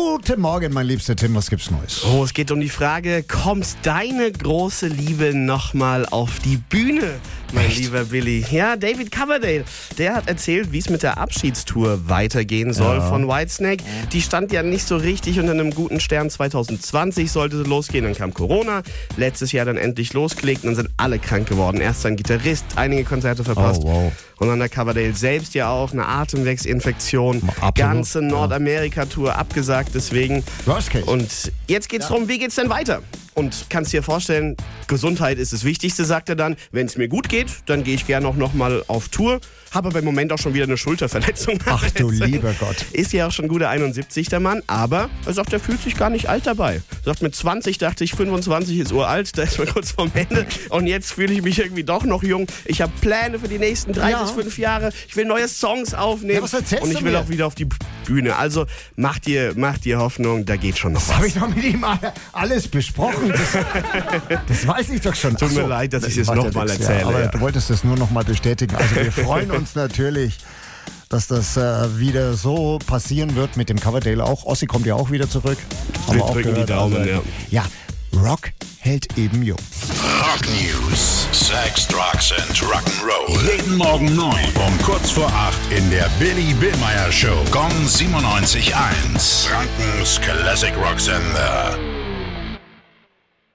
Guten Morgen, mein liebster Tim, was gibt's Neues? Oh, es geht um die Frage, kommt deine große Liebe nochmal auf die Bühne, mein Echt? lieber Billy? Ja, David Coverdale, der hat erzählt, wie es mit der Abschiedstour weitergehen soll Ja. von Whitesnake. Die stand ja nicht so richtig unter einem guten Stern. 2020 sollte sie losgehen, dann kam Corona. Letztes Jahr dann endlich losgelegt und dann sind alle krank geworden. Erst sein Gitarrist, einige Konzerte verpasst. Oh, wow. Und dann der Coverdale selbst ja auch eine Atemwegsinfektion. Absolut, Ganze. Nordamerika-Tour abgesagt, deswegen. Worst case. Und jetzt geht's drum, wie geht's denn weiter? Und kannst dir vorstellen, Gesundheit ist das Wichtigste, sagt er dann. Wenn es mir gut geht, dann gehe ich gerne auch nochmal auf Tour. Habe aber im Moment auch schon wieder eine Schulterverletzung. Ach du Deswegen lieber Gott. Ist ja auch schon guter 71 der Mann, aber er sagt, er fühlt sich gar nicht alt dabei. Sagt, mit 20 dachte ich, 25 ist uralt, da ist man kurz vorm Ende. Und jetzt fühle ich mich irgendwie doch noch jung. Ich habe Pläne für die nächsten drei Ja. bis fünf Jahre. Ich will neue Songs aufnehmen. Ja, und ich will auch wieder auf die Bühne. Also mach dir, mach dir Hoffnung, da geht schon noch was. Habe ich doch mit ihm alle- alles besprochen. Das, das weiß ich doch schon. Tut mir so. leid, dass ich es Macht ja noch mal nichts, erzähle, Ja, aber ja. du wolltest es nur noch mal bestätigen. Also wir freuen uns natürlich, dass das äh, wieder so passieren wird mit dem Coverdale auch. Ossi kommt ja auch wieder zurück. Haben Wir auch drücken die Daumen, ja. ja, Rock hält eben jung. Rock News. Sex, Drugs and Rock'n'Roll. Jeden Morgen 9 um kurz vor 8 in der Billy Billmeyer Show. Gong 97.1. Frankens Classic Rock Sender.